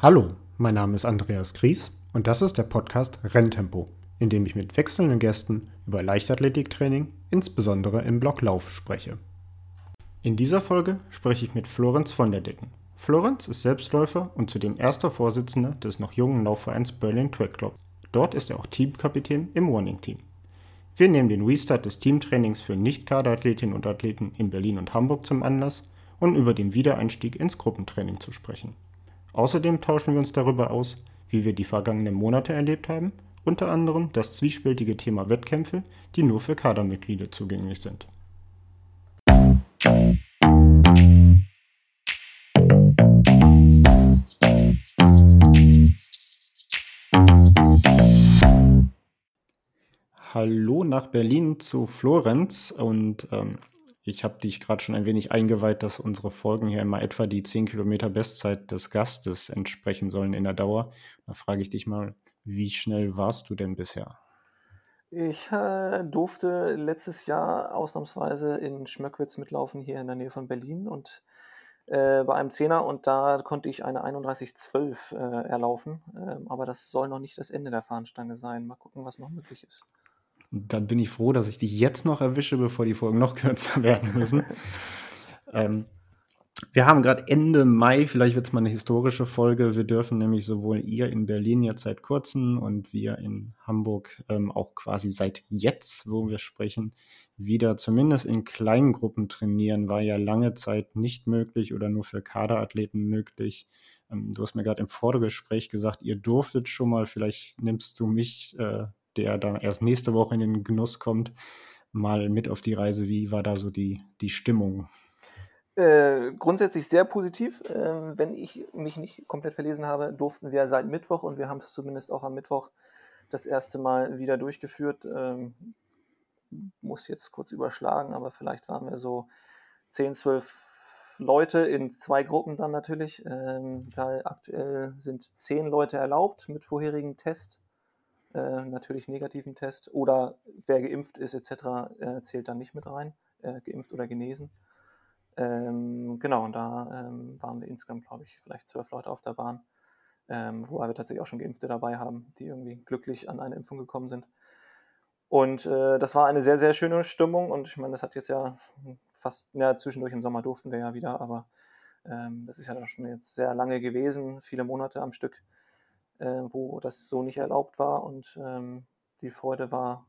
Hallo, mein Name ist Andreas Gries und das ist der Podcast Renntempo, in dem ich mit wechselnden Gästen über Leichtathletiktraining, insbesondere im Block Lauf, spreche. In dieser Folge spreche ich mit Florenz von der Decken. Florenz ist Selbstläufer und zudem erster Vorsitzender des noch jungen Laufvereins Berlin Track Club. Dort ist er auch Teamkapitän im Running Team. Wir nehmen den Restart des Teamtrainings für Nicht-Kaderathletinnen und Athleten in Berlin und Hamburg zum Anlass, um über den Wiedereinstieg ins Gruppentraining zu sprechen. Außerdem tauschen wir uns darüber aus, wie wir die vergangenen Monate erlebt haben, unter anderem das zwiespältige Thema Wettkämpfe, die nur für Kadermitglieder zugänglich sind. Hallo nach Berlin zu Florenz und ähm, ich habe dich gerade schon ein wenig eingeweiht, dass unsere Folgen hier immer etwa die 10 Kilometer Bestzeit des Gastes entsprechen sollen in der Dauer. Da frage ich dich mal, wie schnell warst du denn bisher? Ich äh, durfte letztes Jahr ausnahmsweise in Schmöckwitz mitlaufen, hier in der Nähe von Berlin und äh, bei einem Zehner und da konnte ich eine 31,12 äh, erlaufen. Ähm, aber das soll noch nicht das Ende der Fahnenstange sein. Mal gucken, was noch möglich ist. Dann bin ich froh, dass ich dich jetzt noch erwische, bevor die Folgen noch kürzer werden müssen. ähm, wir haben gerade Ende Mai, vielleicht wird es mal eine historische Folge. Wir dürfen nämlich sowohl ihr in Berlin jetzt seit kurzem und wir in Hamburg ähm, auch quasi seit jetzt, wo wir sprechen, wieder zumindest in kleinen Gruppen trainieren. War ja lange Zeit nicht möglich oder nur für Kaderathleten möglich. Ähm, du hast mir gerade im Vorgespräch gesagt, ihr durftet schon mal, vielleicht nimmst du mich äh, der dann erst nächste Woche in den Genuss kommt, mal mit auf die Reise. Wie war da so die, die Stimmung? Äh, grundsätzlich sehr positiv. Äh, wenn ich mich nicht komplett verlesen habe, durften wir seit Mittwoch und wir haben es zumindest auch am Mittwoch das erste Mal wieder durchgeführt. Ähm, muss jetzt kurz überschlagen, aber vielleicht waren wir so 10, 12 Leute in zwei Gruppen dann natürlich, ähm, weil aktuell sind zehn Leute erlaubt mit vorherigen Test äh, natürlich negativen Test oder wer geimpft ist etc. Äh, zählt dann nicht mit rein, äh, geimpft oder genesen. Ähm, genau, und da ähm, waren wir insgesamt, glaube ich, vielleicht zwölf Leute auf der Bahn, ähm, wobei wir tatsächlich auch schon Geimpfte dabei haben, die irgendwie glücklich an eine Impfung gekommen sind. Und äh, das war eine sehr, sehr schöne Stimmung und ich meine, das hat jetzt ja fast, ja, zwischendurch im Sommer durften wir ja wieder, aber ähm, das ist ja schon jetzt sehr lange gewesen, viele Monate am Stück äh, wo das so nicht erlaubt war. Und ähm, die Freude war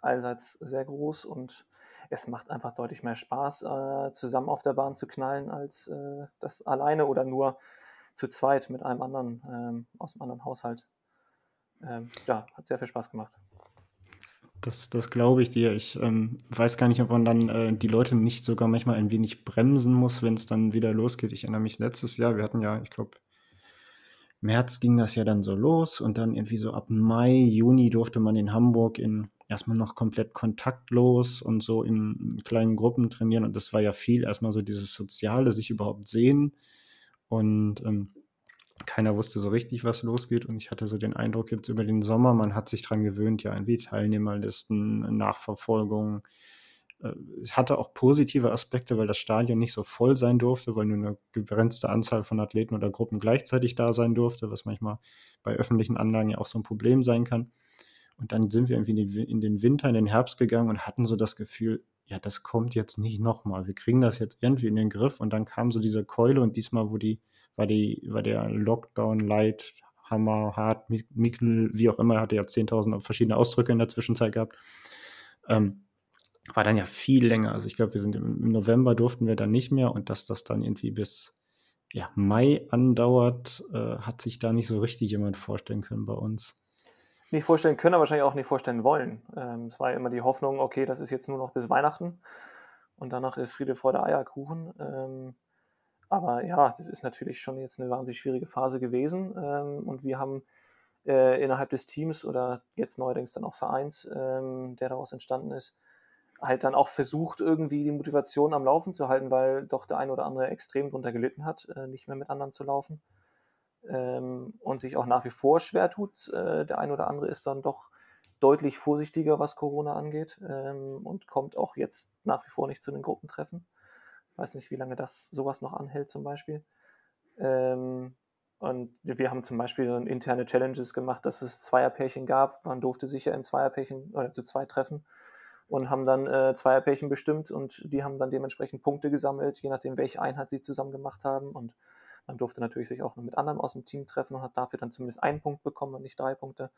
allseits sehr groß und es macht einfach deutlich mehr Spaß, äh, zusammen auf der Bahn zu knallen, als äh, das alleine oder nur zu zweit mit einem anderen ähm, aus einem anderen Haushalt. Ähm, ja, hat sehr viel Spaß gemacht. Das, das glaube ich dir. Ich ähm, weiß gar nicht, ob man dann äh, die Leute nicht sogar manchmal ein wenig bremsen muss, wenn es dann wieder losgeht. Ich erinnere mich letztes Jahr, wir hatten ja, ich glaube, März ging das ja dann so los und dann irgendwie so ab Mai, Juni durfte man in Hamburg in erstmal noch komplett kontaktlos und so in kleinen Gruppen trainieren. Und das war ja viel erstmal so dieses Soziale, sich überhaupt sehen. Und ähm, keiner wusste so richtig, was losgeht. Und ich hatte so den Eindruck jetzt über den Sommer, man hat sich dran gewöhnt, ja irgendwie Teilnehmerlisten, Nachverfolgung, hatte auch positive Aspekte, weil das Stadion nicht so voll sein durfte, weil nur eine begrenzte Anzahl von Athleten oder Gruppen gleichzeitig da sein durfte, was manchmal bei öffentlichen Anlagen ja auch so ein Problem sein kann. Und dann sind wir irgendwie in den Winter, in den Herbst gegangen und hatten so das Gefühl, ja, das kommt jetzt nicht nochmal. Wir kriegen das jetzt irgendwie in den Griff. Und dann kam so diese Keule und diesmal, wo die, war die, war der Lockdown light, Hammer, hart, Mikkel, wie auch immer, hatte ja 10.000 verschiedene Ausdrücke in der Zwischenzeit gehabt. Ähm, war dann ja viel länger. Also ich glaube, wir sind im, November durften wir dann nicht mehr und dass das dann irgendwie bis ja, Mai andauert, äh, hat sich da nicht so richtig jemand vorstellen können bei uns. Nicht vorstellen können, aber wahrscheinlich auch nicht vorstellen wollen. Ähm, es war ja immer die Hoffnung, okay, das ist jetzt nur noch bis Weihnachten und danach ist Friede, Freude, Eierkuchen. Ähm, aber ja, das ist natürlich schon jetzt eine wahnsinnig schwierige Phase gewesen ähm, und wir haben äh, innerhalb des Teams oder jetzt neuerdings dann auch Vereins, ähm, der daraus entstanden ist, halt dann auch versucht, irgendwie die Motivation am Laufen zu halten, weil doch der ein oder andere extrem drunter gelitten hat, äh, nicht mehr mit anderen zu laufen. Ähm, und sich auch nach wie vor schwer tut. Äh, der ein oder andere ist dann doch deutlich vorsichtiger, was Corona angeht ähm, und kommt auch jetzt nach wie vor nicht zu den Gruppentreffen. Weiß nicht, wie lange das sowas noch anhält zum Beispiel. Ähm, Und wir haben zum Beispiel interne Challenges gemacht, dass es Zweierpärchen gab. Man durfte sich ja in Zweierpärchen oder zu zwei treffen und haben dann äh, Zweierpärchen bestimmt und die haben dann dementsprechend Punkte gesammelt, je nachdem, welche Einheit sie zusammen gemacht haben. Und man durfte natürlich sich auch noch mit anderen aus dem Team treffen und hat dafür dann zumindest einen Punkt bekommen und nicht drei Punkte.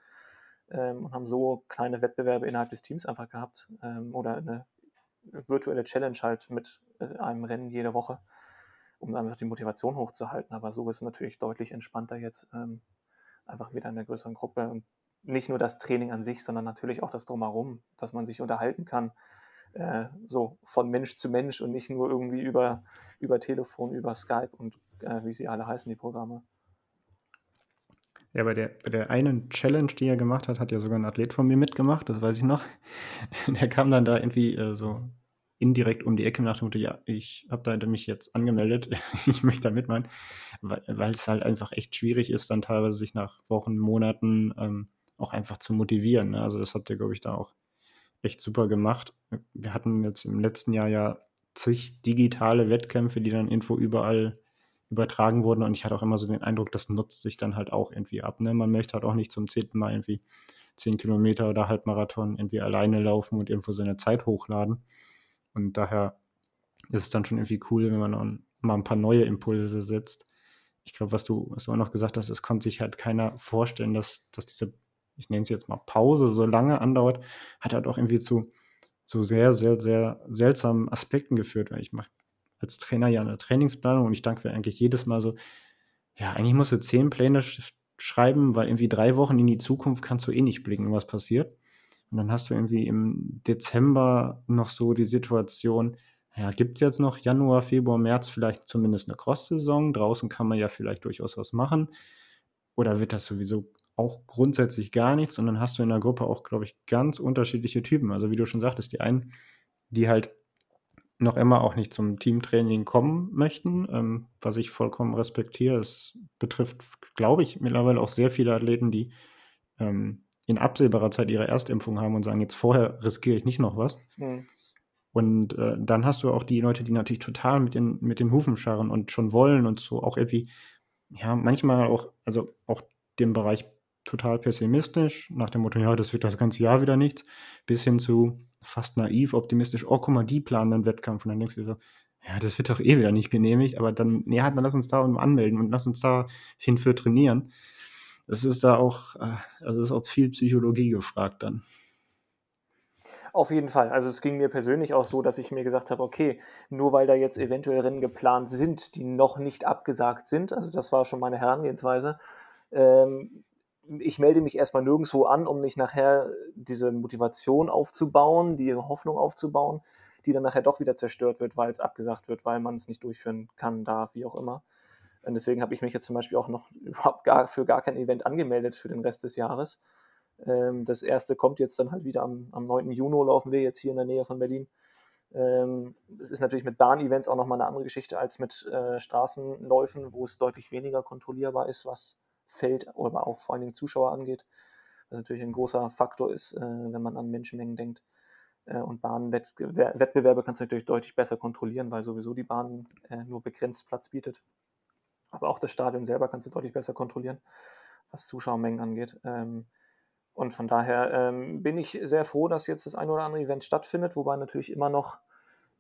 Ähm, und haben so kleine Wettbewerbe innerhalb des Teams einfach gehabt ähm, oder eine virtuelle Challenge halt mit äh, einem Rennen jede Woche, um einfach die Motivation hochzuhalten. Aber so ist es natürlich deutlich entspannter jetzt, ähm, einfach wieder in einer größeren Gruppe und nicht nur das Training an sich, sondern natürlich auch das Drumherum, dass man sich unterhalten kann, äh, so von Mensch zu Mensch und nicht nur irgendwie über, über Telefon, über Skype und äh, wie sie alle heißen, die Programme. Ja, bei der, bei der einen Challenge, die er gemacht hat, hat ja sogar ein Athlet von mir mitgemacht, das weiß ich noch. Der kam dann da irgendwie äh, so indirekt um die Ecke nach dem Motto, ja, ich habe da mich jetzt angemeldet, ich möchte da mitmachen, weil, es halt einfach echt schwierig ist, dann teilweise sich nach Wochen, Monaten ähm, auch einfach zu motivieren. Ne? Also das habt ihr, glaube ich, da auch echt super gemacht. Wir hatten jetzt im letzten Jahr ja zig digitale Wettkämpfe, die dann Info überall übertragen wurden und ich hatte auch immer so den Eindruck, das nutzt sich dann halt auch irgendwie ab. Ne? Man möchte halt auch nicht zum zehnten Mal irgendwie zehn Kilometer oder Halbmarathon irgendwie alleine laufen und irgendwo seine Zeit hochladen. Und daher ist es dann schon irgendwie cool, wenn man mal ein paar neue Impulse setzt. Ich glaube, was du, was du auch noch gesagt hast, es konnte sich halt keiner vorstellen, dass, dass diese ich nenne es jetzt mal Pause, so lange andauert, hat halt auch irgendwie zu, zu sehr, sehr, sehr seltsamen Aspekten geführt. Weil ich mache als Trainer ja eine Trainingsplanung und ich danke mir eigentlich jedes Mal so, ja, eigentlich musst du zehn Pläne sch schreiben, weil irgendwie drei Wochen in die Zukunft kannst du eh nicht blicken, was passiert. Und dann hast du irgendwie im Dezember noch so die Situation, ja, gibt es jetzt noch Januar, Februar, März vielleicht zumindest eine Cross-Saison? Draußen kann man ja vielleicht durchaus was machen. Oder wird das sowieso auch grundsätzlich gar nichts und dann hast du in der Gruppe auch, glaube ich, ganz unterschiedliche Typen. Also wie du schon sagtest, die einen, die halt noch immer auch nicht zum Teamtraining kommen möchten, ähm, was ich vollkommen respektiere. Es betrifft, glaube ich, mittlerweile auch sehr viele Athleten, die ähm, in absehbarer Zeit ihre Erstimpfung haben und sagen, jetzt vorher riskiere ich nicht noch was. Mhm. Und äh, dann hast du auch die Leute, die natürlich total mit den, mit den Hufen scharren und schon wollen und so auch irgendwie, ja, manchmal auch, also auch dem Bereich total pessimistisch, nach dem Motto, ja, das wird das ganze Jahr wieder nichts, bis hin zu fast naiv, optimistisch, oh, guck mal, die planen einen Wettkampf. Und dann denkst du so, ja, das wird doch eh wieder nicht genehmigt, aber dann, nee, halt, dann lass uns da anmelden und lass uns da hin für trainieren. Das ist da auch, also ist auch viel Psychologie gefragt dann. Auf jeden Fall. Also es ging mir persönlich auch so, dass ich mir gesagt habe, okay, nur weil da jetzt eventuell Rennen geplant sind, die noch nicht abgesagt sind, also das war schon meine Herangehensweise, ähm, ich melde mich erstmal nirgendwo an, um nicht nachher diese Motivation aufzubauen, die Hoffnung aufzubauen, die dann nachher doch wieder zerstört wird, weil es abgesagt wird, weil man es nicht durchführen kann, darf, wie auch immer. Und deswegen habe ich mich jetzt zum Beispiel auch noch überhaupt gar, für gar kein Event angemeldet für den Rest des Jahres. Ähm, das erste kommt jetzt dann halt wieder am, am 9. Juni, laufen wir jetzt hier in der Nähe von Berlin. Ähm, es ist natürlich mit Bahn-Events auch nochmal eine andere Geschichte als mit äh, Straßenläufen, wo es deutlich weniger kontrollierbar ist, was Feld, aber auch vor allen Dingen Zuschauer angeht. Was natürlich ein großer Faktor ist, äh, wenn man an Menschenmengen denkt. Äh, und Bahnwettbewerbe kannst du natürlich deutlich besser kontrollieren, weil sowieso die Bahn äh, nur begrenzt Platz bietet. Aber auch das Stadion selber kannst du deutlich besser kontrollieren, was Zuschauermengen angeht. Ähm, und von daher ähm, bin ich sehr froh, dass jetzt das ein oder andere Event stattfindet, wobei natürlich immer noch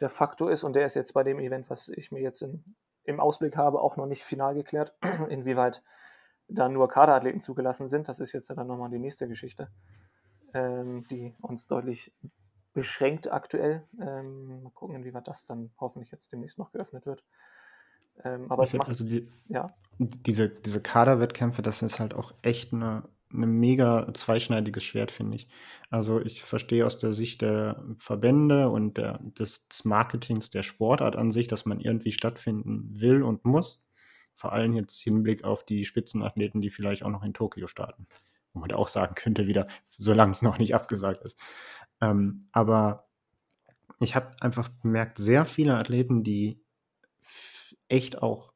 der Faktor ist, und der ist jetzt bei dem Event, was ich mir jetzt in, im Ausblick habe, auch noch nicht final geklärt, inwieweit da nur Kaderathleten zugelassen sind. Das ist jetzt dann nochmal die nächste Geschichte, ähm, die uns deutlich beschränkt aktuell. Ähm, mal gucken, inwieweit das dann hoffentlich jetzt demnächst noch geöffnet wird. Ähm, aber ich macht, also die, ja? diese, diese Kaderwettkämpfe, das ist halt auch echt eine, eine mega zweischneidiges Schwert, finde ich. Also ich verstehe aus der Sicht der Verbände und der, des Marketings der Sportart an sich, dass man irgendwie stattfinden will und muss vor allem jetzt Hinblick auf die Spitzenathleten, die vielleicht auch noch in Tokio starten. Wo man da auch sagen könnte, wieder, solange es noch nicht abgesagt ist. Ähm, aber ich habe einfach bemerkt, sehr viele Athleten, die echt auch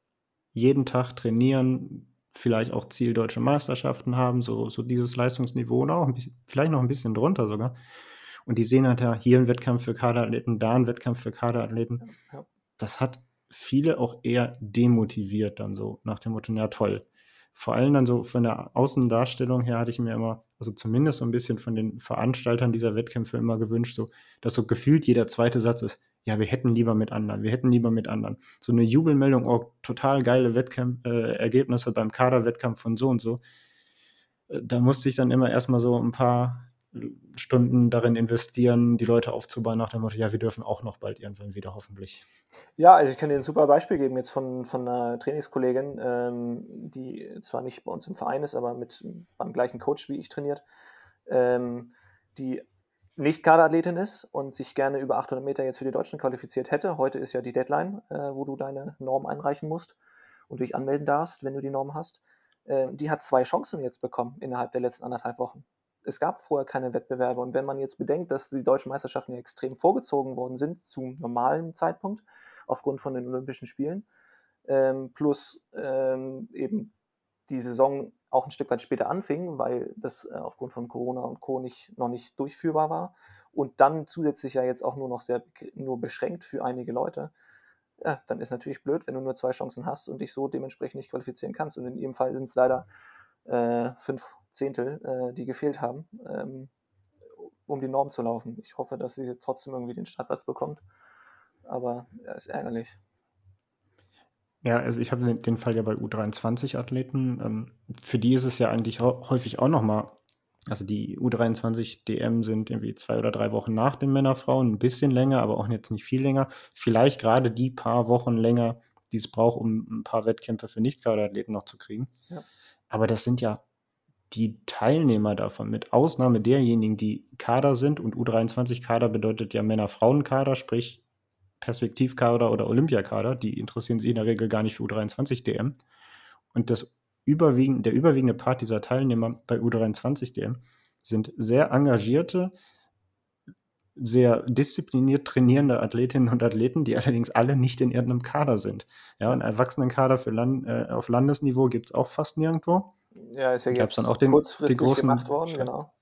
jeden Tag trainieren, vielleicht auch Ziel deutsche Meisterschaften haben, so, so dieses Leistungsniveau oder auch bisschen, vielleicht noch ein bisschen drunter sogar. Und die sehen halt ja hier einen Wettkampf für Kaderathleten, da einen Wettkampf für Kaderathleten. Das hat viele auch eher demotiviert dann so nach dem Motto, na toll, vor allem dann so von der Außendarstellung her hatte ich mir immer, also zumindest so ein bisschen von den Veranstaltern dieser Wettkämpfe immer gewünscht, so, dass so gefühlt jeder zweite Satz ist, ja, wir hätten lieber mit anderen, wir hätten lieber mit anderen. So eine Jubelmeldung, oh, total geile Wettkämpfe, äh, Ergebnisse beim Kaderwettkampf von so und so. Äh, da musste ich dann immer erstmal so ein paar Stunden darin investieren, die Leute aufzubauen, nach dem Motto, ja, wir dürfen auch noch bald irgendwann wieder, hoffentlich. Ja, also ich kann dir ein super Beispiel geben jetzt von, von einer Trainingskollegin, ähm, die zwar nicht bei uns im Verein ist, aber mit beim gleichen Coach wie ich trainiert, ähm, die nicht Kaderathletin ist und sich gerne über 800 Meter jetzt für die Deutschen qualifiziert hätte. Heute ist ja die Deadline, äh, wo du deine Norm einreichen musst und dich anmelden darfst, wenn du die Norm hast. Äh, die hat zwei Chancen jetzt bekommen innerhalb der letzten anderthalb Wochen es gab vorher keine Wettbewerbe. Und wenn man jetzt bedenkt, dass die deutschen Meisterschaften ja extrem vorgezogen worden sind zum normalen Zeitpunkt aufgrund von den Olympischen Spielen, ähm, plus ähm, eben die Saison auch ein Stück weit später anfing, weil das äh, aufgrund von Corona und Co. Nicht, noch nicht durchführbar war und dann zusätzlich ja jetzt auch nur noch sehr nur beschränkt für einige Leute, ja, dann ist natürlich blöd, wenn du nur zwei Chancen hast und dich so dementsprechend nicht qualifizieren kannst. Und in ihrem Fall sind es leider äh, fünf Zehntel, äh, die gefehlt haben, ähm, um die Norm zu laufen. Ich hoffe, dass sie trotzdem irgendwie den Startplatz bekommt. Aber ja, ist ärgerlich. Ja, also ich habe den Fall ja bei U23-Athleten. Ähm, für die ist es ja eigentlich häufig auch nochmal, also die U23-DM sind irgendwie zwei oder drei Wochen nach den Männerfrauen, ein bisschen länger, aber auch jetzt nicht viel länger. Vielleicht gerade die paar Wochen länger, die es braucht, um ein paar Wettkämpfe für Nicht-Kaderathleten noch zu kriegen. Ja. Aber das sind ja die Teilnehmer davon, mit Ausnahme derjenigen, die Kader sind, und U23-Kader bedeutet ja Männer-Frauen-Kader, sprich Perspektivkader oder Olympiakader, die interessieren sich in der Regel gar nicht für U23-DM. Und das überwiegend, der überwiegende Part dieser Teilnehmer bei U23-DM sind sehr engagierte, sehr diszipliniert trainierende Athletinnen und Athleten, die allerdings alle nicht in irgendeinem Kader sind. Ja, einen Erwachsenenkader für Land, äh, auf Landesniveau gibt es auch fast nirgendwo. Ja, ist ja jetzt dann auch den, kurzfristig den großen, gemacht worden, genau.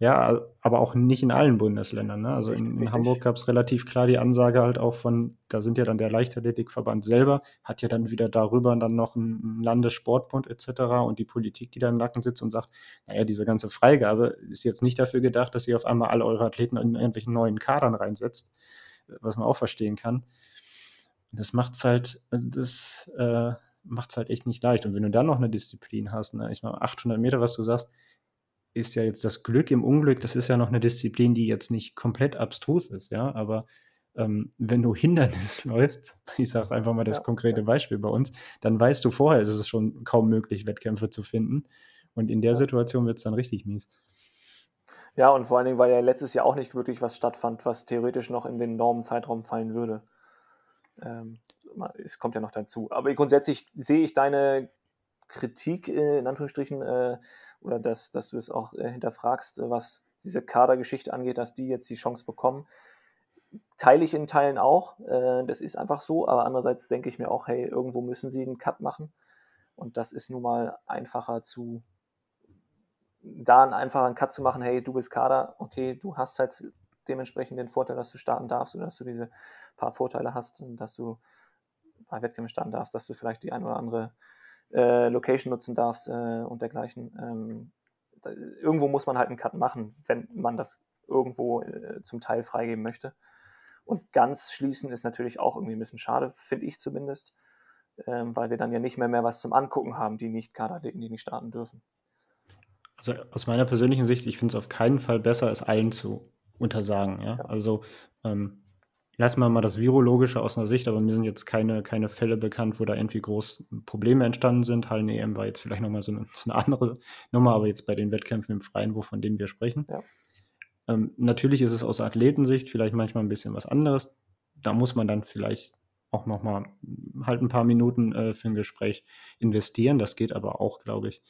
Ja, aber auch nicht in allen Bundesländern. Ne? Also in, in Hamburg gab es relativ klar die Ansage halt auch von, da sind ja dann der Leichtathletikverband selber, hat ja dann wieder darüber dann noch einen Landessportbund etc. und die Politik, die da im Nacken sitzt und sagt, naja, diese ganze Freigabe ist jetzt nicht dafür gedacht, dass ihr auf einmal alle eure Athleten in irgendwelchen neuen Kadern reinsetzt, was man auch verstehen kann. Das macht es halt, das äh, macht es halt echt nicht leicht. Und wenn du dann noch eine Disziplin hast, ne, ich meine, 800 Meter, was du sagst, ist ja jetzt das Glück im Unglück, das ist ja noch eine Disziplin, die jetzt nicht komplett abstrus ist, ja, aber ähm, wenn du Hindernis läufst, ich sage einfach mal das ja. konkrete Beispiel bei uns, dann weißt du vorher, ist es schon kaum möglich, Wettkämpfe zu finden. Und in der Situation wird es dann richtig mies. Ja, und vor allen Dingen, weil ja letztes Jahr auch nicht wirklich was stattfand, was theoretisch noch in den Normenzeitraum fallen würde. Ähm, es kommt ja noch dazu. Aber grundsätzlich sehe ich deine Kritik äh, in Anführungsstrichen äh, oder dass, dass du es auch äh, hinterfragst, was diese Kadergeschichte angeht, dass die jetzt die Chance bekommen. Teile ich in Teilen auch. Das ist einfach so. Aber andererseits denke ich mir auch, hey, irgendwo müssen sie einen Cut machen. Und das ist nun mal einfacher zu, da einen einfachen Cut zu machen, hey, du bist Kader, okay, du hast halt dementsprechend den Vorteil, dass du starten darfst oder dass du diese paar Vorteile hast dass du bei Wettkämpfen starten darfst, dass du vielleicht die ein oder andere äh, Location nutzen darfst äh, und dergleichen. Ähm, da, irgendwo muss man halt einen Cut machen, wenn man das irgendwo äh, zum Teil freigeben möchte. Und ganz schließen ist natürlich auch irgendwie ein bisschen schade, finde ich zumindest, ähm, weil wir dann ja nicht mehr, mehr was zum Angucken haben, die nicht Kaderathleten, die nicht starten dürfen. Also aus meiner persönlichen Sicht, ich finde es auf keinen Fall besser, es allen zu untersagen. Ja? ja. Also ähm, lassen wir mal das Virologische aus einer Sicht, aber mir sind jetzt keine, keine Fälle bekannt, wo da irgendwie groß Probleme entstanden sind. Hallen-EM war jetzt vielleicht nochmal so eine, so eine andere Nummer, aber jetzt bei den Wettkämpfen im Freien, wovon denen wir sprechen. Ja. Ähm, natürlich ist es aus Athletensicht vielleicht manchmal ein bisschen was anderes. Da muss man dann vielleicht auch nochmal halt ein paar Minuten äh, für ein Gespräch investieren. Das geht aber auch, glaube ich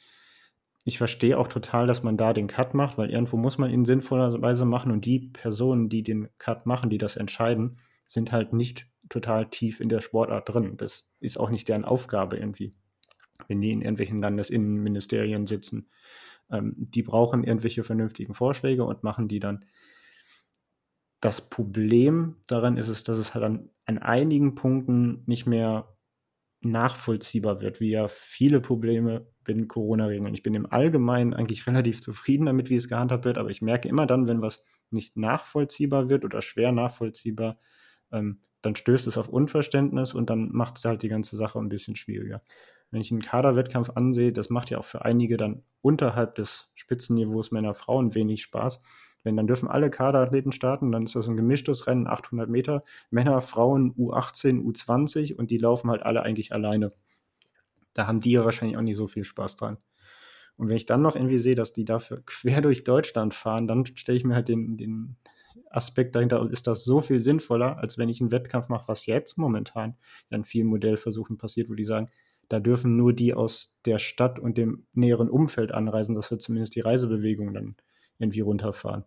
ich verstehe auch total, dass man da den Cut macht, weil irgendwo muss man ihn sinnvollerweise machen und die Personen, die den Cut machen, die das entscheiden, sind halt nicht total tief in der Sportart drin. Das ist auch nicht deren Aufgabe irgendwie, wenn die in irgendwelchen Landesinnenministerien sitzen. Ähm, die brauchen irgendwelche vernünftigen Vorschläge und machen die dann. Das Problem daran ist es, dass es halt an, an einigen Punkten nicht mehr nachvollziehbar wird, wie ja viele Probleme mit Corona-Regeln. Ich bin im Allgemeinen eigentlich relativ zufrieden damit, wie es gehandhabt wird, aber ich merke immer dann, wenn was nicht nachvollziehbar wird oder schwer nachvollziehbar, ähm, dann stößt es auf Unverständnis und dann macht es halt die ganze Sache ein bisschen schwieriger. Wenn ich einen Kaderwettkampf ansehe, das macht ja auch für einige dann unterhalb des Spitzenniveaus Männer, Frauen wenig Spaß. Wenn dann dürfen alle Kaderathleten starten, dann ist das ein gemischtes Rennen, 800 Meter, Männer, Frauen, U18, U20 und die laufen halt alle eigentlich alleine. Da haben die ja wahrscheinlich auch nicht so viel Spaß dran. Und wenn ich dann noch irgendwie sehe, dass die dafür quer durch Deutschland fahren, dann stelle ich mir halt den, den Aspekt dahinter, ist das so viel sinnvoller, als wenn ich einen Wettkampf mache, was jetzt momentan in vielen Modellversuchen passiert, wo die sagen, da dürfen nur die aus der Stadt und dem näheren Umfeld anreisen, dass wir zumindest die Reisebewegung dann irgendwie runterfahren.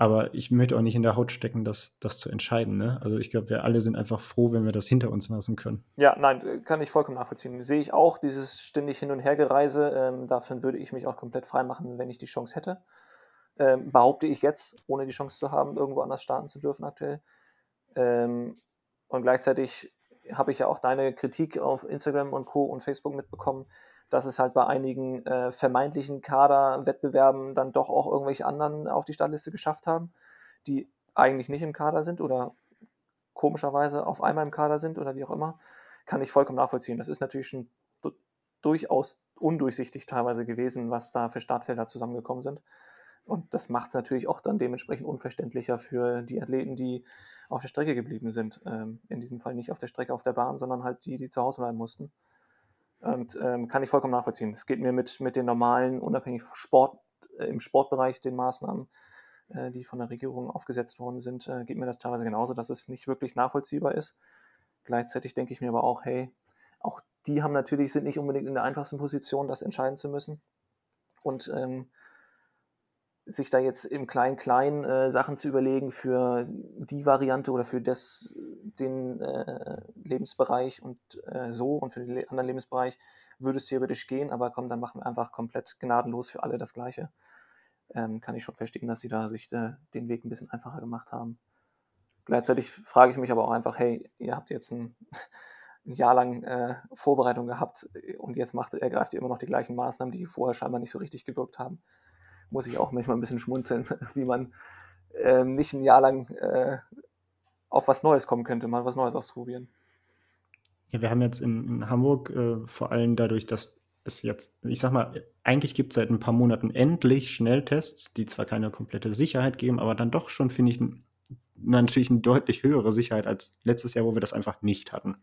Aber ich möchte auch nicht in der Haut stecken, das, das zu entscheiden. Ne? Also ich glaube, wir alle sind einfach froh, wenn wir das hinter uns lassen können. Ja, nein, kann ich vollkommen nachvollziehen. Sehe ich auch, dieses ständig Hin- und Hergereise. Ähm, davon würde ich mich auch komplett frei machen, wenn ich die Chance hätte. Ähm, behaupte ich jetzt, ohne die Chance zu haben, irgendwo anders starten zu dürfen aktuell. Ähm, und gleichzeitig habe ich ja auch deine Kritik auf Instagram und Co. und Facebook mitbekommen, dass es halt bei einigen äh, vermeintlichen Kaderwettbewerben dann doch auch irgendwelche anderen auf die Startliste geschafft haben, die eigentlich nicht im Kader sind oder komischerweise auf einmal im Kader sind oder wie auch immer, kann ich vollkommen nachvollziehen. Das ist natürlich schon durchaus undurchsichtig teilweise gewesen, was da für Startfelder zusammengekommen sind. Und das macht es natürlich auch dann dementsprechend unverständlicher für die Athleten, die auf der Strecke geblieben sind. Ähm, in diesem Fall nicht auf der Strecke auf der Bahn, sondern halt die, die zu Hause bleiben mussten. Und ähm, kann ich vollkommen nachvollziehen. Es geht mir mit, mit den normalen, unabhängig Sport, äh, im Sportbereich, den Maßnahmen, äh, die von der Regierung aufgesetzt worden sind, äh, geht mir das teilweise genauso, dass es nicht wirklich nachvollziehbar ist. Gleichzeitig denke ich mir aber auch, hey, auch die haben natürlich, sind nicht unbedingt in der einfachsten Position, das entscheiden zu müssen. Und ähm, sich da jetzt im Klein-Klein äh, Sachen zu überlegen für die Variante oder für das, den äh, Lebensbereich und äh, so und für den anderen Lebensbereich würde es theoretisch gehen, aber komm, dann machen wir einfach komplett gnadenlos für alle das Gleiche. Ähm, kann ich schon verstehen, dass sie da sich äh, den Weg ein bisschen einfacher gemacht haben. Gleichzeitig frage ich mich aber auch einfach, hey, ihr habt jetzt ein, ein Jahr lang äh, Vorbereitung gehabt und jetzt macht, ergreift ihr immer noch die gleichen Maßnahmen, die vorher scheinbar nicht so richtig gewirkt haben muss ich auch manchmal ein bisschen schmunzeln, wie man äh, nicht ein Jahr lang äh, auf was Neues kommen könnte, mal was Neues ausprobieren. Ja, wir haben jetzt in, in Hamburg äh, vor allem dadurch, dass es jetzt, ich sag mal, eigentlich gibt es seit ein paar Monaten endlich Schnelltests, die zwar keine komplette Sicherheit geben, aber dann doch schon, finde ich, natürlich eine deutlich höhere Sicherheit als letztes Jahr, wo wir das einfach nicht hatten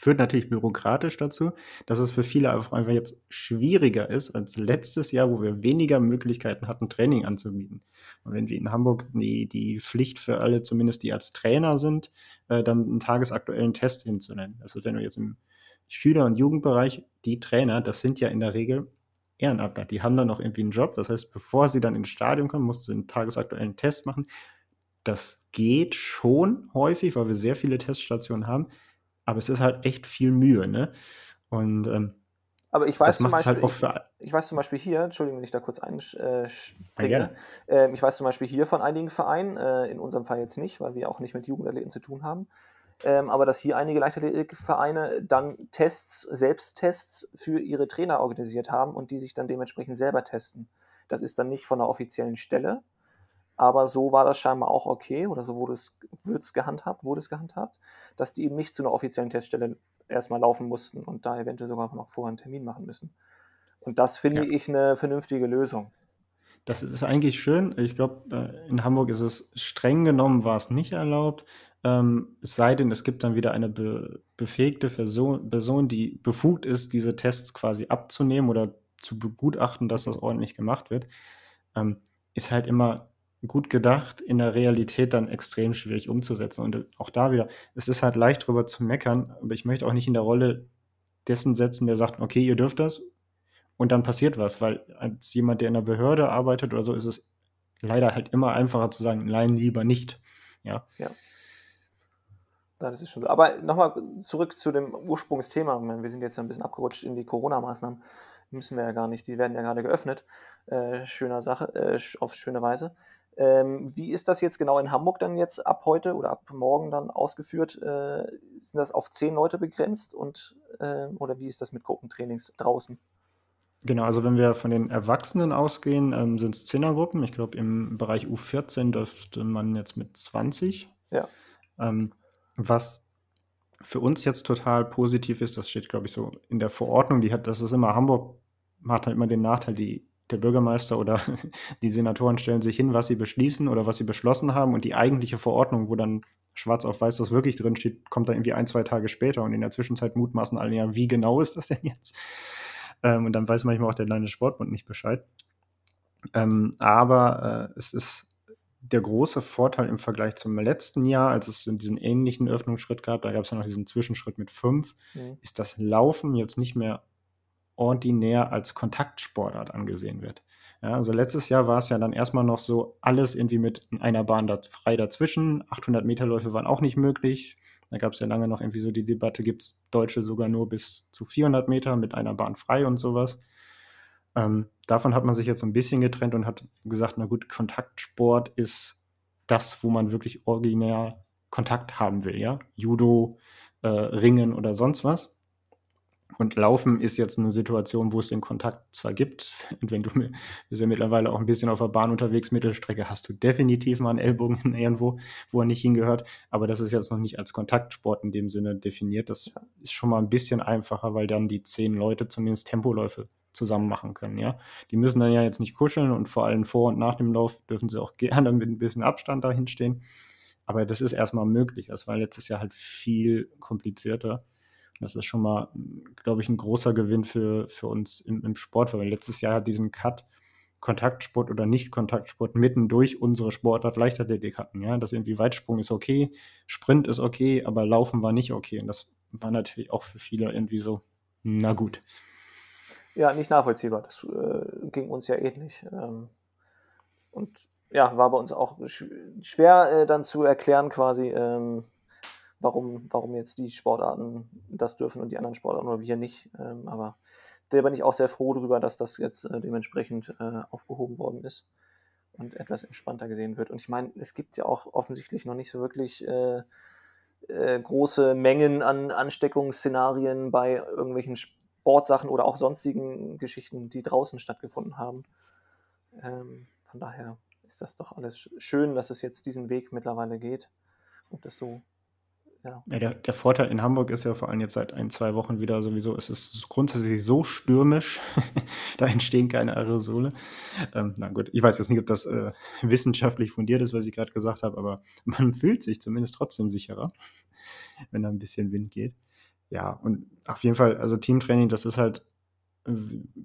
führt natürlich bürokratisch dazu, dass es für viele einfach jetzt schwieriger ist als letztes Jahr, wo wir weniger Möglichkeiten hatten, Training anzubieten. Und wenn wir in Hamburg die, die Pflicht für alle, zumindest die als Trainer sind, äh, dann einen tagesaktuellen Test hinzunennen. Also wenn du jetzt im Schüler- und Jugendbereich, die Trainer, das sind ja in der Regel Ehrenamtler. Die haben dann noch irgendwie einen Job. Das heißt, bevor sie dann ins Stadion kommen, mussten sie einen tagesaktuellen Test machen. Das geht schon häufig, weil wir sehr viele Teststationen haben aber es ist halt echt viel Mühe, ne? Und ähm, aber ich weiß, zum halt Beispiel, halt ich, ich, weiß zum Beispiel hier, Entschuldigung, wenn ich da kurz einspringe, äh, äh, ich weiß zum Beispiel hier von einigen Vereinen, äh, in unserem Fall jetzt nicht, weil wir auch nicht mit Jugendathleten zu tun haben, ähm, aber dass hier einige Leichtathletikvereine dann Tests, Selbsttests für ihre Trainer organisiert haben und die sich dann dementsprechend selber testen. Das ist dann nicht von einer offiziellen Stelle, aber so war das scheinbar auch okay oder so wurde es, wird es gehandhabt, wurde es gehandhabt, dass die eben nicht zu einer offiziellen Teststelle erstmal laufen mussten und da eventuell sogar noch vorher einen Termin machen müssen. Und das finde ja. ich eine vernünftige Lösung. Das ist eigentlich schön. Ich glaube, äh, in Hamburg ist es streng genommen, war es nicht erlaubt. Ähm, es sei denn, es gibt dann wieder eine be befähigte Person, Person, die befugt ist, diese Tests quasi abzunehmen oder zu begutachten, dass das ordentlich gemacht wird. Ähm, ist halt immer gut gedacht, in der Realität dann extrem schwierig umzusetzen. Und auch da wieder, es ist halt leicht drüber zu meckern, aber ich möchte auch nicht in der Rolle dessen setzen, der sagt, okay, ihr dürft das und dann passiert was, weil als jemand, der in der Behörde arbeitet oder so, ist es leider halt immer einfacher zu sagen, nein, lieber nicht. Ja. ja. Das ist schon so. Aber nochmal zurück zu dem Ursprungsthema. Wir sind jetzt ein bisschen abgerutscht in die Corona-Maßnahmen. Müssen wir ja gar nicht. Die werden ja gerade geöffnet. Äh, schöner Sache, äh, auf schöne Weise. Ähm, wie ist das jetzt genau in Hamburg dann jetzt ab heute oder ab morgen dann ausgeführt? Äh, sind das auf zehn Leute begrenzt und äh, oder wie ist das mit Gruppentrainings draußen? Genau, also wenn wir von den Erwachsenen ausgehen, ähm, sind es Zehnergruppen. Ich glaube, im Bereich U14 dürfte man jetzt mit 20. Ja. Ähm, was für uns jetzt total positiv ist, das steht, glaube ich, so in der Verordnung, die hat, das ist immer Hamburg, hat halt immer den Nachteil, die, der Bürgermeister oder die Senatoren stellen sich hin, was sie beschließen oder was sie beschlossen haben und die eigentliche Verordnung, wo dann schwarz auf weiß das wirklich drin steht, kommt dann irgendwie ein, zwei Tage später und in der Zwischenzeit mutmaßen alle ja, wie genau ist das denn jetzt? Ähm, und dann weiß manchmal auch der Landessportbund nicht Bescheid. Ähm, aber äh, es ist der große Vorteil im Vergleich zum letzten Jahr, als es diesen ähnlichen Öffnungsschritt gab, da gab es ja noch diesen Zwischenschritt mit fünf, mhm. ist das Laufen jetzt nicht mehr ordinär als Kontaktsportart angesehen wird. Ja, also letztes Jahr war es ja dann erstmal noch so alles irgendwie mit einer Bahn da frei dazwischen. 800 Meter Läufe waren auch nicht möglich. Da gab es ja lange noch irgendwie so die Debatte, gibt es Deutsche sogar nur bis zu 400 Meter mit einer Bahn frei und sowas. Ähm, davon hat man sich jetzt so ein bisschen getrennt und hat gesagt, na gut, Kontaktsport ist das, wo man wirklich originär Kontakt haben will, ja. Judo, äh, Ringen oder sonst was. Und Laufen ist jetzt eine Situation, wo es den Kontakt zwar gibt, und wenn du bist ja mittlerweile auch ein bisschen auf der Bahn unterwegs, Mittelstrecke, hast du definitiv mal einen Ellbogen irgendwo, wo er nicht hingehört, aber das ist jetzt noch nicht als Kontaktsport in dem Sinne definiert. Das ist schon mal ein bisschen einfacher, weil dann die zehn Leute zumindest Tempoläufe zusammen machen können, ja. Die müssen dann ja jetzt nicht kuscheln und vor allem vor und nach dem Lauf dürfen sie auch gerne mit ein bisschen Abstand dahin stehen. Aber das ist erstmal möglich. Das war letztes Jahr halt viel komplizierter. Das ist schon mal, glaube ich, ein großer Gewinn für, für uns im, im Sport, weil letztes Jahr hat diesen Cut Kontaktsport oder Nicht-Kontaktsport mitten durch unsere Sportart Leichtathletik hatten. Ja, dass irgendwie Weitsprung ist okay, Sprint ist okay, aber Laufen war nicht okay. Und das war natürlich auch für viele irgendwie so, na gut. Ja, nicht nachvollziehbar. Das äh, ging uns ja ähnlich. Ähm, und ja, war bei uns auch schwer äh, dann zu erklären quasi, ähm, warum, warum jetzt die Sportarten das dürfen und die anderen Sportarten oder wir nicht. Ähm, aber da bin ich auch sehr froh darüber, dass das jetzt äh, dementsprechend äh, aufgehoben worden ist und etwas entspannter gesehen wird. Und ich meine, es gibt ja auch offensichtlich noch nicht so wirklich äh, äh große Mengen an Ansteckungsszenarien bei irgendwelchen Sportsachen oder auch sonstigen Geschichten, die draußen stattgefunden haben. Ähm, von daher ist das doch alles schön, dass es jetzt diesen Weg mittlerweile geht und das so ja. ja der, der, Vorteil in Hamburg ist ja vor allem jetzt seit ein, zwei Wochen wieder sowieso, es ist grundsätzlich so stürmisch, da entstehen keine Aerosole. Ähm, na gut, ich weiß jetzt nicht, ob das äh, wissenschaftlich fundiert ist, was ich gerade gesagt habe, aber man fühlt sich zumindest trotzdem sicherer, wenn da ein bisschen Wind geht. Ja, und auf jeden Fall, also Teamtraining, das ist halt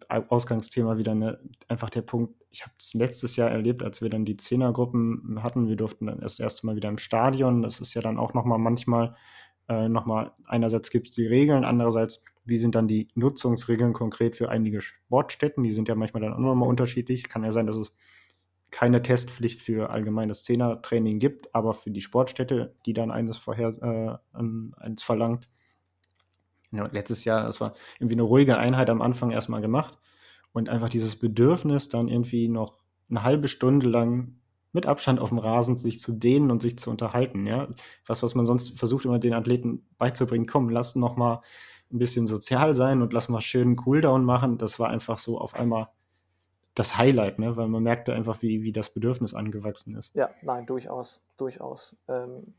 Ausgangsthema wieder ne, einfach der Punkt, ich habe es letztes Jahr erlebt, als wir dann die Zehnergruppen hatten, wir durften dann das erste Mal wieder im Stadion, das ist ja dann auch nochmal manchmal, äh, nochmal, einerseits gibt es die Regeln, andererseits, wie sind dann die Nutzungsregeln konkret für einige Sportstätten, die sind ja manchmal dann auch nochmal unterschiedlich, kann ja sein, dass es keine Testpflicht für allgemeines Zehnertraining gibt, aber für die Sportstätte, die dann eines vorher äh, eins verlangt, letztes Jahr, das war irgendwie eine ruhige Einheit am Anfang erstmal gemacht und einfach dieses Bedürfnis, dann irgendwie noch eine halbe Stunde lang mit Abstand auf dem Rasen sich zu dehnen und sich zu unterhalten, ja. Was, was man sonst versucht immer den Athleten beizubringen, komm, lass noch mal ein bisschen sozial sein und lass mal schön Cooldown machen. Das war einfach so auf einmal das Highlight, ne? weil man merkte einfach, wie, wie das Bedürfnis angewachsen ist. Ja, nein, durchaus, durchaus. Ähm,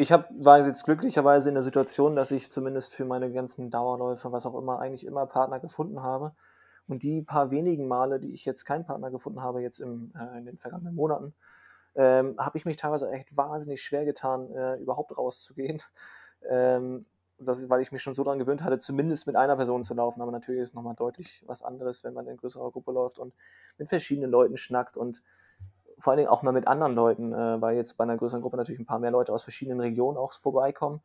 ich hab, war jetzt glücklicherweise in der Situation, dass ich zumindest für meine ganzen Dauerläufe, was auch immer, eigentlich immer Partner gefunden habe. Und die paar wenigen Male, die ich jetzt keinen Partner gefunden habe, jetzt im, äh, in den vergangenen Monaten, ähm, habe ich mich teilweise echt wahnsinnig schwer getan, äh, überhaupt rauszugehen. Ähm, das, weil ich mich schon so daran gewöhnt hatte, zumindest mit einer Person zu laufen. Aber natürlich ist es nochmal deutlich was anderes, wenn man in größerer Gruppe läuft und mit verschiedenen Leuten schnackt und vor allen Dingen auch mal mit anderen Leuten, äh, weil jetzt bei einer größeren Gruppe natürlich ein paar mehr Leute aus verschiedenen Regionen auch vorbeikommen.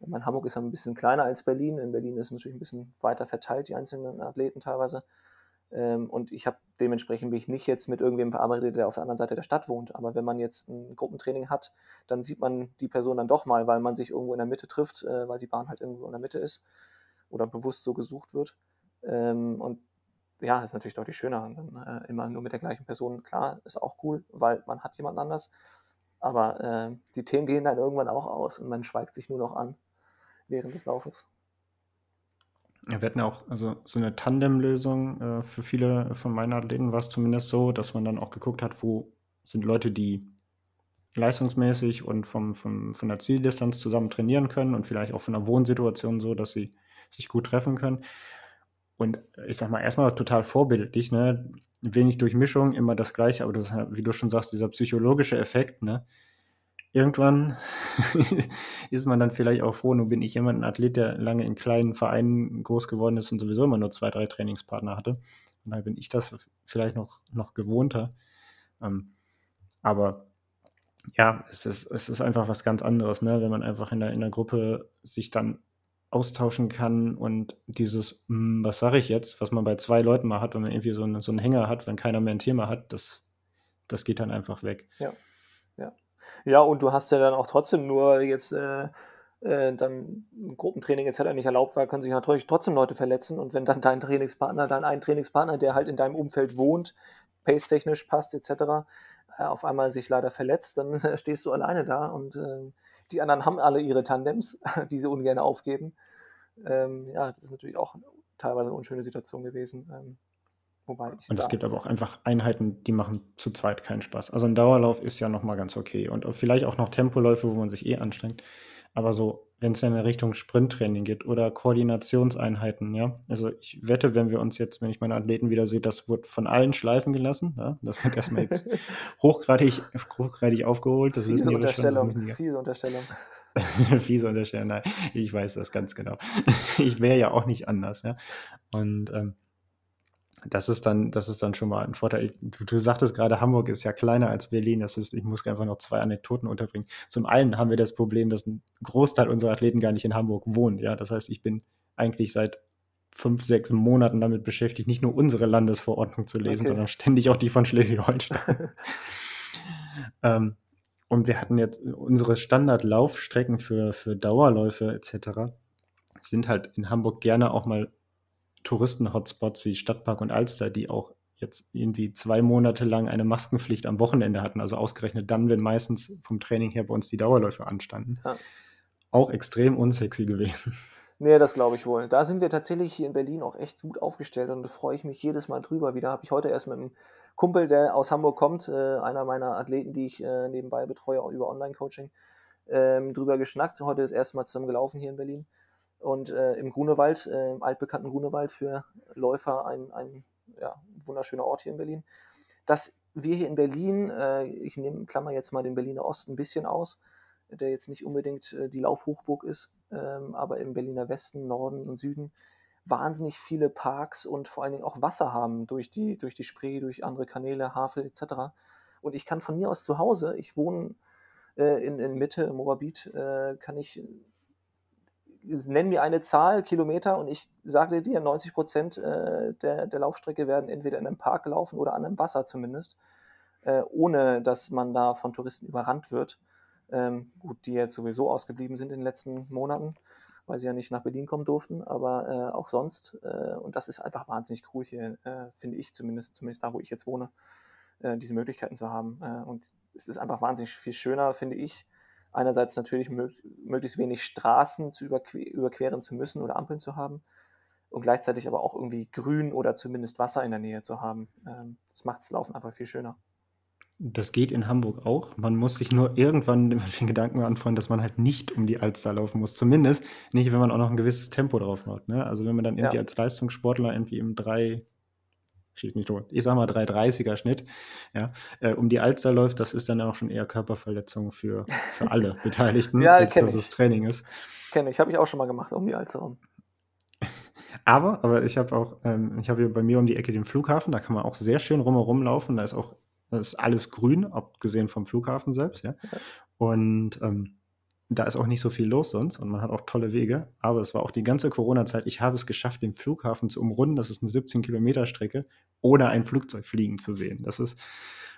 Ich meine, Hamburg ist ja ein bisschen kleiner als Berlin. In Berlin ist es natürlich ein bisschen weiter verteilt, die einzelnen Athleten teilweise. Ähm, und ich habe dementsprechend bin ich nicht jetzt mit irgendwem verabredet, der auf der anderen Seite der Stadt wohnt. Aber wenn man jetzt ein Gruppentraining hat, dann sieht man die Person dann doch mal, weil man sich irgendwo in der Mitte trifft, äh, weil die Bahn halt irgendwo in der Mitte ist oder bewusst so gesucht wird. Ähm, und ja, ist natürlich deutlich schöner. Dann, äh, immer nur mit der gleichen Person, klar, ist auch cool, weil man hat jemand anders. Aber äh, die Themen gehen dann irgendwann auch aus und man schweigt sich nur noch an während des Laufes. Ja, wir hatten auch also so eine Tandem-Lösung äh, für viele von meinen Athleten war es zumindest so, dass man dann auch geguckt hat, wo sind Leute, die leistungsmäßig und vom, vom, von der Zieldistanz zusammen trainieren können und vielleicht auch von der Wohnsituation so, dass sie sich gut treffen können. Und ich sag mal, erstmal total vorbildlich, ne? Wenig Durchmischung, immer das Gleiche, aber das, wie du schon sagst, dieser psychologische Effekt, ne? Irgendwann ist man dann vielleicht auch froh, nun bin ich jemand, ein Athlet, der lange in kleinen Vereinen groß geworden ist und sowieso immer nur zwei, drei Trainingspartner hatte. Und da bin ich das vielleicht noch, noch gewohnter. Ähm, aber ja, es ist, es ist einfach was ganz anderes, ne? wenn man einfach in der, in der Gruppe sich dann austauschen kann und dieses, hm, was sage ich jetzt, was man bei zwei Leuten mal hat, wenn man irgendwie so einen, so einen Hänger hat, wenn keiner mehr ein Thema hat, das, das geht dann einfach weg. Ja, ja. Ja, und du hast ja dann auch trotzdem nur jetzt äh, äh, dann Gruppentraining etc. nicht erlaubt war, können sich natürlich trotzdem Leute verletzen. Und wenn dann dein Trainingspartner, dann ein Trainingspartner, der halt in deinem Umfeld wohnt, pace-technisch passt etc., äh, auf einmal sich leider verletzt, dann stehst du alleine da und äh, die anderen haben alle ihre Tandems, die sie ungern aufgeben. Ähm, ja, das ist natürlich auch teilweise eine unschöne Situation gewesen. Ähm, wobei und es gibt aber auch einfach Einheiten, die machen zu zweit keinen Spaß. Also ein Dauerlauf ist ja nochmal ganz okay. Und vielleicht auch noch Tempoläufe, wo man sich eh anstrengt. Aber so, wenn es in Richtung Sprinttraining geht oder Koordinationseinheiten, ja. Also ich wette, wenn wir uns jetzt, wenn ich meine Athleten wieder sehe, das wird von allen schleifen gelassen. Ja? Das wird erstmal jetzt hochgradig, hochgradig aufgeholt. Das fiese wissen Unterstellung, schon. Fiese Unterstellung. fiese Unterstellung, nein, ich weiß das ganz genau. ich wäre ja auch nicht anders, ja. Und ähm, das ist dann, das ist dann schon mal ein Vorteil. Du, du, sagtest gerade, Hamburg ist ja kleiner als Berlin. Das ist, ich muss einfach noch zwei Anekdoten unterbringen. Zum einen haben wir das Problem, dass ein Großteil unserer Athleten gar nicht in Hamburg wohnt. Ja, das heißt, ich bin eigentlich seit fünf, sechs Monaten damit beschäftigt, nicht nur unsere Landesverordnung zu lesen, okay. sondern ständig auch die von Schleswig-Holstein. ähm, und wir hatten jetzt unsere Standardlaufstrecken für, für Dauerläufe etc. sind halt in Hamburg gerne auch mal Touristen-Hotspots wie Stadtpark und Alster, die auch jetzt irgendwie zwei Monate lang eine Maskenpflicht am Wochenende hatten, also ausgerechnet dann, wenn meistens vom Training her bei uns die Dauerläufe anstanden. Ja. Auch extrem unsexy gewesen. Nee, das glaube ich wohl. Da sind wir tatsächlich hier in Berlin auch echt gut aufgestellt und da freue ich mich jedes Mal drüber. Wieder habe ich heute erst mit einem Kumpel, der aus Hamburg kommt, äh, einer meiner Athleten, die ich äh, nebenbei betreue, auch über Online-Coaching, ähm, drüber geschnackt. Heute das erste Mal zusammen gelaufen hier in Berlin. Und äh, im Grunewald, äh, im altbekannten Grunewald für Läufer, ein, ein ja, wunderschöner Ort hier in Berlin. Dass wir hier in Berlin, äh, ich nehme, klammer jetzt mal den Berliner Osten ein bisschen aus, der jetzt nicht unbedingt äh, die Laufhochburg ist, ähm, aber im Berliner Westen, Norden und Süden wahnsinnig viele Parks und vor allen Dingen auch Wasser haben durch die, durch die Spree, durch andere Kanäle, Havel etc. Und ich kann von mir aus zu Hause, ich wohne äh, in, in Mitte, im Moabit, äh, kann ich nenn mir eine Zahl, Kilometer, und ich sage dir, 90 Prozent äh, der, der Laufstrecke werden entweder in einem Park laufen oder an einem Wasser zumindest, äh, ohne dass man da von Touristen überrannt wird. Ähm, gut, die jetzt sowieso ausgeblieben sind in den letzten Monaten, weil sie ja nicht nach Berlin kommen durften, aber äh, auch sonst. Äh, und das ist einfach wahnsinnig cool hier, äh, finde ich zumindest, zumindest da, wo ich jetzt wohne, äh, diese Möglichkeiten zu haben. und es ist einfach wahnsinnig viel schöner, finde ich, einerseits natürlich mög möglichst wenig Straßen zu überquer überqueren zu müssen oder Ampeln zu haben und gleichzeitig aber auch irgendwie Grün oder zumindest Wasser in der Nähe zu haben. Ähm, das macht das Laufen einfach viel schöner. Das geht in Hamburg auch. Man muss sich nur irgendwann den Gedanken anfangen, dass man halt nicht um die Alster laufen muss. Zumindest nicht, wenn man auch noch ein gewisses Tempo drauf macht. Ne? Also wenn man dann irgendwie ja. als Leistungssportler irgendwie im 3, schieß mich tot, ich sag mal 330er Schnitt, ja, äh, um die Alster läuft, das ist dann auch schon eher Körperverletzung für, für alle Beteiligten, ja, als dass ich. es Training ist. Kenne ich, habe ich auch schon mal gemacht, um die Alster rum. Aber, aber ich habe auch, ähm, ich habe hier bei mir um die Ecke den Flughafen, da kann man auch sehr schön rumherum laufen, da ist auch, das ist alles grün, abgesehen vom Flughafen selbst, ja. ja. Und ähm, da ist auch nicht so viel los sonst und man hat auch tolle Wege. Aber es war auch die ganze Corona-Zeit. Ich habe es geschafft, den Flughafen zu umrunden. Das ist eine 17 Kilometer Strecke, ohne ein Flugzeug fliegen zu sehen. Das ist,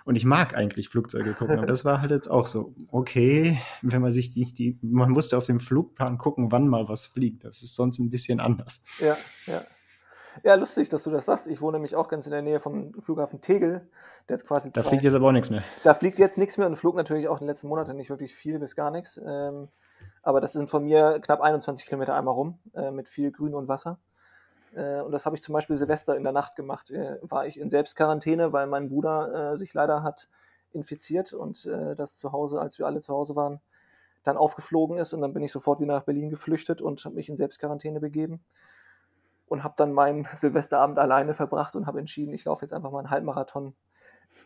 und ich mag eigentlich Flugzeuge gucken, aber das war halt jetzt auch so, okay, wenn man sich die, die, man musste auf dem Flugplan gucken, wann mal was fliegt. Das ist sonst ein bisschen anders. Ja, ja. Ja, lustig, dass du das sagst. Ich wohne nämlich auch ganz in der Nähe vom Flughafen Tegel. Der hat quasi Da zwei, fliegt jetzt aber auch nichts mehr. da fliegt jetzt nichts mehr und flog natürlich auch in den letzten Monaten nicht wirklich viel bis gar nichts. Ähm, aber das sind von mir knapp 21 Kilometer einmal rum äh, mit viel Grün und Wasser. Äh, und das habe ich zum Beispiel Silvester in der Nacht gemacht. Äh, war ich in Selbstquarantäne, weil mein Bruder äh, sich leider hat infiziert und äh, das zu Hause, als wir alle zu Hause waren, dann aufgeflogen ist. Und dann bin ich sofort wieder nach Berlin geflüchtet und habe mich in Selbstquarantäne begeben. Und habe dann meinen Silvesterabend alleine verbracht und habe entschieden, ich laufe jetzt einfach mal einen Halbmarathon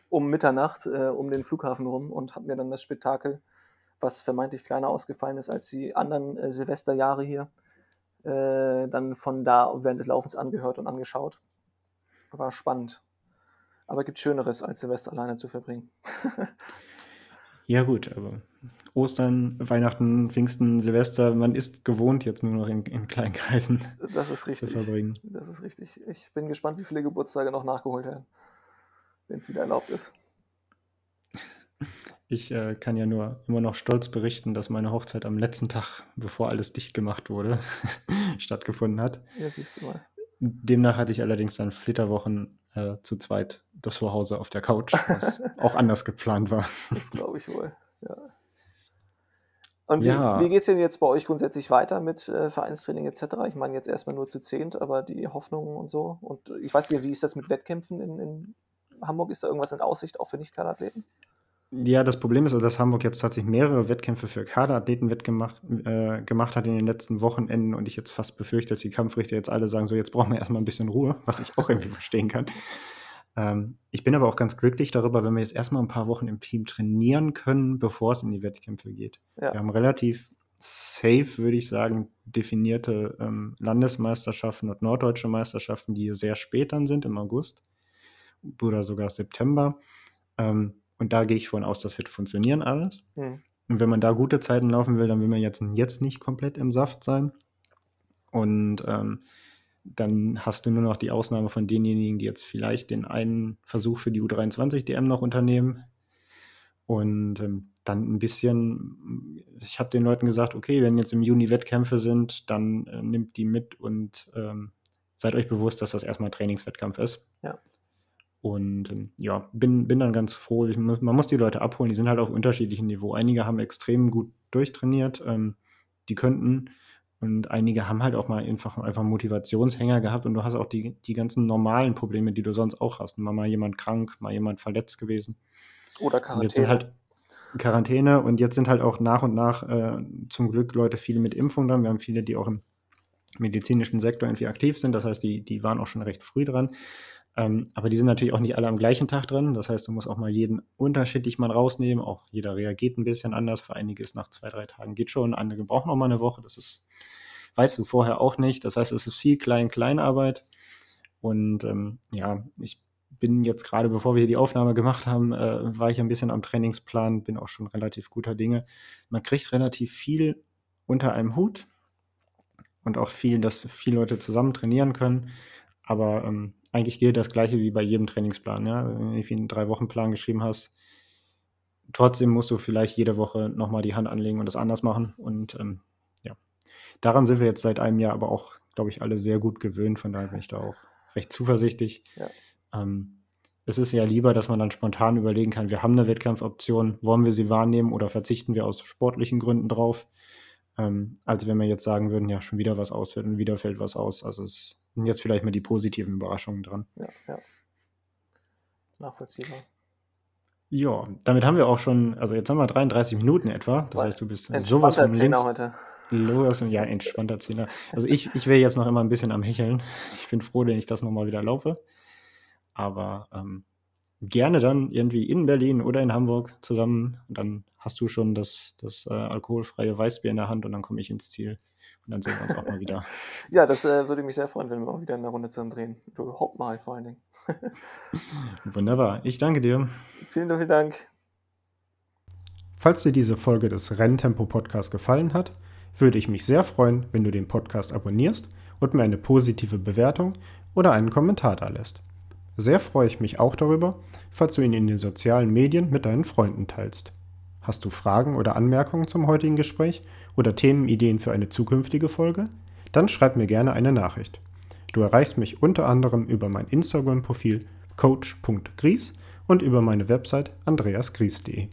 um Mitternacht äh, um den Flughafen rum und habe mir dann das Spektakel, was vermeintlich kleiner ausgefallen ist als die anderen äh, Silvesterjahre hier, äh, dann von da während des Laufens angehört und angeschaut. War spannend. Aber gibt Schöneres, als Silvester alleine zu verbringen. Ja, gut, aber Ostern, Weihnachten, Pfingsten, Silvester, man ist gewohnt, jetzt nur noch in, in kleinen Kreisen Das ist zu richtig. verbringen. Das ist richtig. Ich bin gespannt, wie viele Geburtstage noch nachgeholt werden, wenn es wieder erlaubt ist. Ich äh, kann ja nur immer noch stolz berichten, dass meine Hochzeit am letzten Tag, bevor alles dicht gemacht wurde, stattgefunden hat. Ja, siehst du mal. Demnach hatte ich allerdings dann Flitterwochen äh, zu zweit das Zuhause auf der Couch, was auch anders geplant war. Das glaube ich wohl. Ja. Und wie, Ja. wie geht es denn jetzt bei euch grundsätzlich weiter mit äh, Vereinstraining etc.? Ich meine jetzt erstmal nur zu zehnt, aber die Hoffnungen und so. Und ich weiß nicht, wie ist das mit Wettkämpfen in, in Hamburg? Ist da irgendwas in Aussicht, auch für Nicht-Kaderathleten? Ja, das Problem ist, also, dass Hamburg jetzt tatsächlich mehrere Wettkämpfe für Kaderathleten wettgemacht, äh, gemacht hat in den letzten Wochenenden und ich jetzt fast befürchte, dass die Kampfrichter jetzt alle sagen, so jetzt brauchen wir erstmal ein bisschen Ruhe, was ich auch irgendwie verstehen kann. Ähm, ich bin aber auch ganz glücklich darüber, wenn wir jetzt erstmal ein paar Wochen im Team trainieren können, bevor es in die Wettkämpfe geht. Ja. Wir haben relativ safe, würde ich sagen, definierte ähm, Landesmeisterschaften und norddeutsche Meisterschaften, die sehr spät dann sind, im August oder sogar September. Ähm, und da gehe ich von aus, das wird funktionieren alles. Hm. Und wenn man da gute Zeiten laufen will, dann will man jetzt, jetzt nicht komplett im Saft sein. Und ähm, dann hast du nur noch die Ausnahme von denjenigen, die jetzt vielleicht den einen Versuch für die U23-DM noch unternehmen. Und ähm, dann ein bisschen, ich habe den Leuten gesagt, okay, wenn jetzt im Juni Wettkämpfe sind, dann äh, nimmt die mit und ähm, seid euch bewusst, dass das erstmal Trainingswettkampf ist. Ja. Und ähm, ja, bin, bin dann ganz froh. Muss- man muss die Leute abholen, die sind halt auf unterschiedlichem Niveau. Einige haben extrem gut durchtrainiert, ähm, die könnten. Und einige haben halt auch mal einfach, einfach Motivationshänger gehabt und du hast auch die, die ganzen normalen Probleme, die du sonst auch hast. Mal, mal jemand krank, mal jemand verletzt gewesen. Oder Und jetzt sind Quarantäne. halt Quarantäne und jetzt sind halt auch nach und nach äh, zum Glück Leute viele mit Impfung dran. Wir haben viele, die auch im medizinischen Sektor irgendwie aktiv sind. Das heißt, die, die waren auch schon recht früh dran. Ähm, aber die sind natürlich auch nicht alle am gleichen Tag drin. Das heißt, du musst auch mal jeden unterschiedlich mal rausnehmen. Auch jeder reagiert ein bisschen anders. Für einige ist nach zwei, drei Tagen geht schon. Andere brauchen noch mal eine Woche. Das ist, weißt du vorher auch nicht. Das heißt, es ist viel Klein-Kleinarbeit. Und ähm, ja, ich bin jetzt gerade, bevor wir hier die Aufnahme gemacht haben, äh, war ich ein bisschen am Trainingsplan, bin auch schon relativ guter Dinge. Man kriegt relativ viel unter einem Hut und auch viel, dass viele Leute zusammen trainieren können. Aber ähm, eigentlich gilt das Gleiche wie bei jedem Trainingsplan. Ja? Wenn du einen Drei-Wochen-Plan geschrieben hast, trotzdem musst du vielleicht jede Woche nochmal die Hand anlegen und das anders machen. Und ähm, ja, daran sind wir jetzt seit einem Jahr aber auch, glaube ich, alle sehr gut gewöhnt. Von daher bin ich da auch recht zuversichtlich. Ja. Ähm, es ist ja lieber, dass man dann spontan überlegen kann, wir haben eine Wettkampfoption, wollen wir sie wahrnehmen oder verzichten wir aus sportlichen Gründen drauf, ähm, als wenn wir jetzt sagen würden, ja, schon wieder was ausfällt und wieder fällt was aus. Also es sind jetzt vielleicht mal die positiven Überraschungen dran. Ja, ja. Nachvollziehbar. Ja, damit haben wir auch schon, also jetzt haben wir 33 Minuten etwa. Das Weil- heißt, du bist sowas von links. heute. Los, ja, entspannter Zehner. Also ich, ich wäre jetzt noch immer ein bisschen am Hecheln. Ich bin froh, wenn ich das nochmal wieder laufe. Aber ähm, gerne dann irgendwie in Berlin oder in Hamburg zusammen. Und dann hast du schon das, das äh, alkoholfreie Weißbier in der Hand und dann komme ich ins Ziel. Und dann sehen wir uns auch mal wieder. Ja, das äh, würde mich sehr freuen, wenn wir mal wieder eine Runde zusammen drehen. Du Hauptmal vor allen Dingen. Wunderbar. Ich danke dir. Vielen, vielen Dank. Falls dir diese Folge des Renntempo Podcast gefallen hat, würde ich mich sehr freuen, wenn du den Podcast abonnierst und mir eine positive Bewertung oder einen Kommentar da lässt. Sehr freue ich mich auch darüber, falls du ihn in den sozialen Medien mit deinen Freunden teilst. Hast du Fragen oder Anmerkungen zum heutigen Gespräch oder Themenideen für eine zukünftige Folge? Dann schreib mir gerne eine Nachricht. Du erreichst mich unter anderem über mein Instagram-Profil coach.gries und über meine Website andreasgries.de.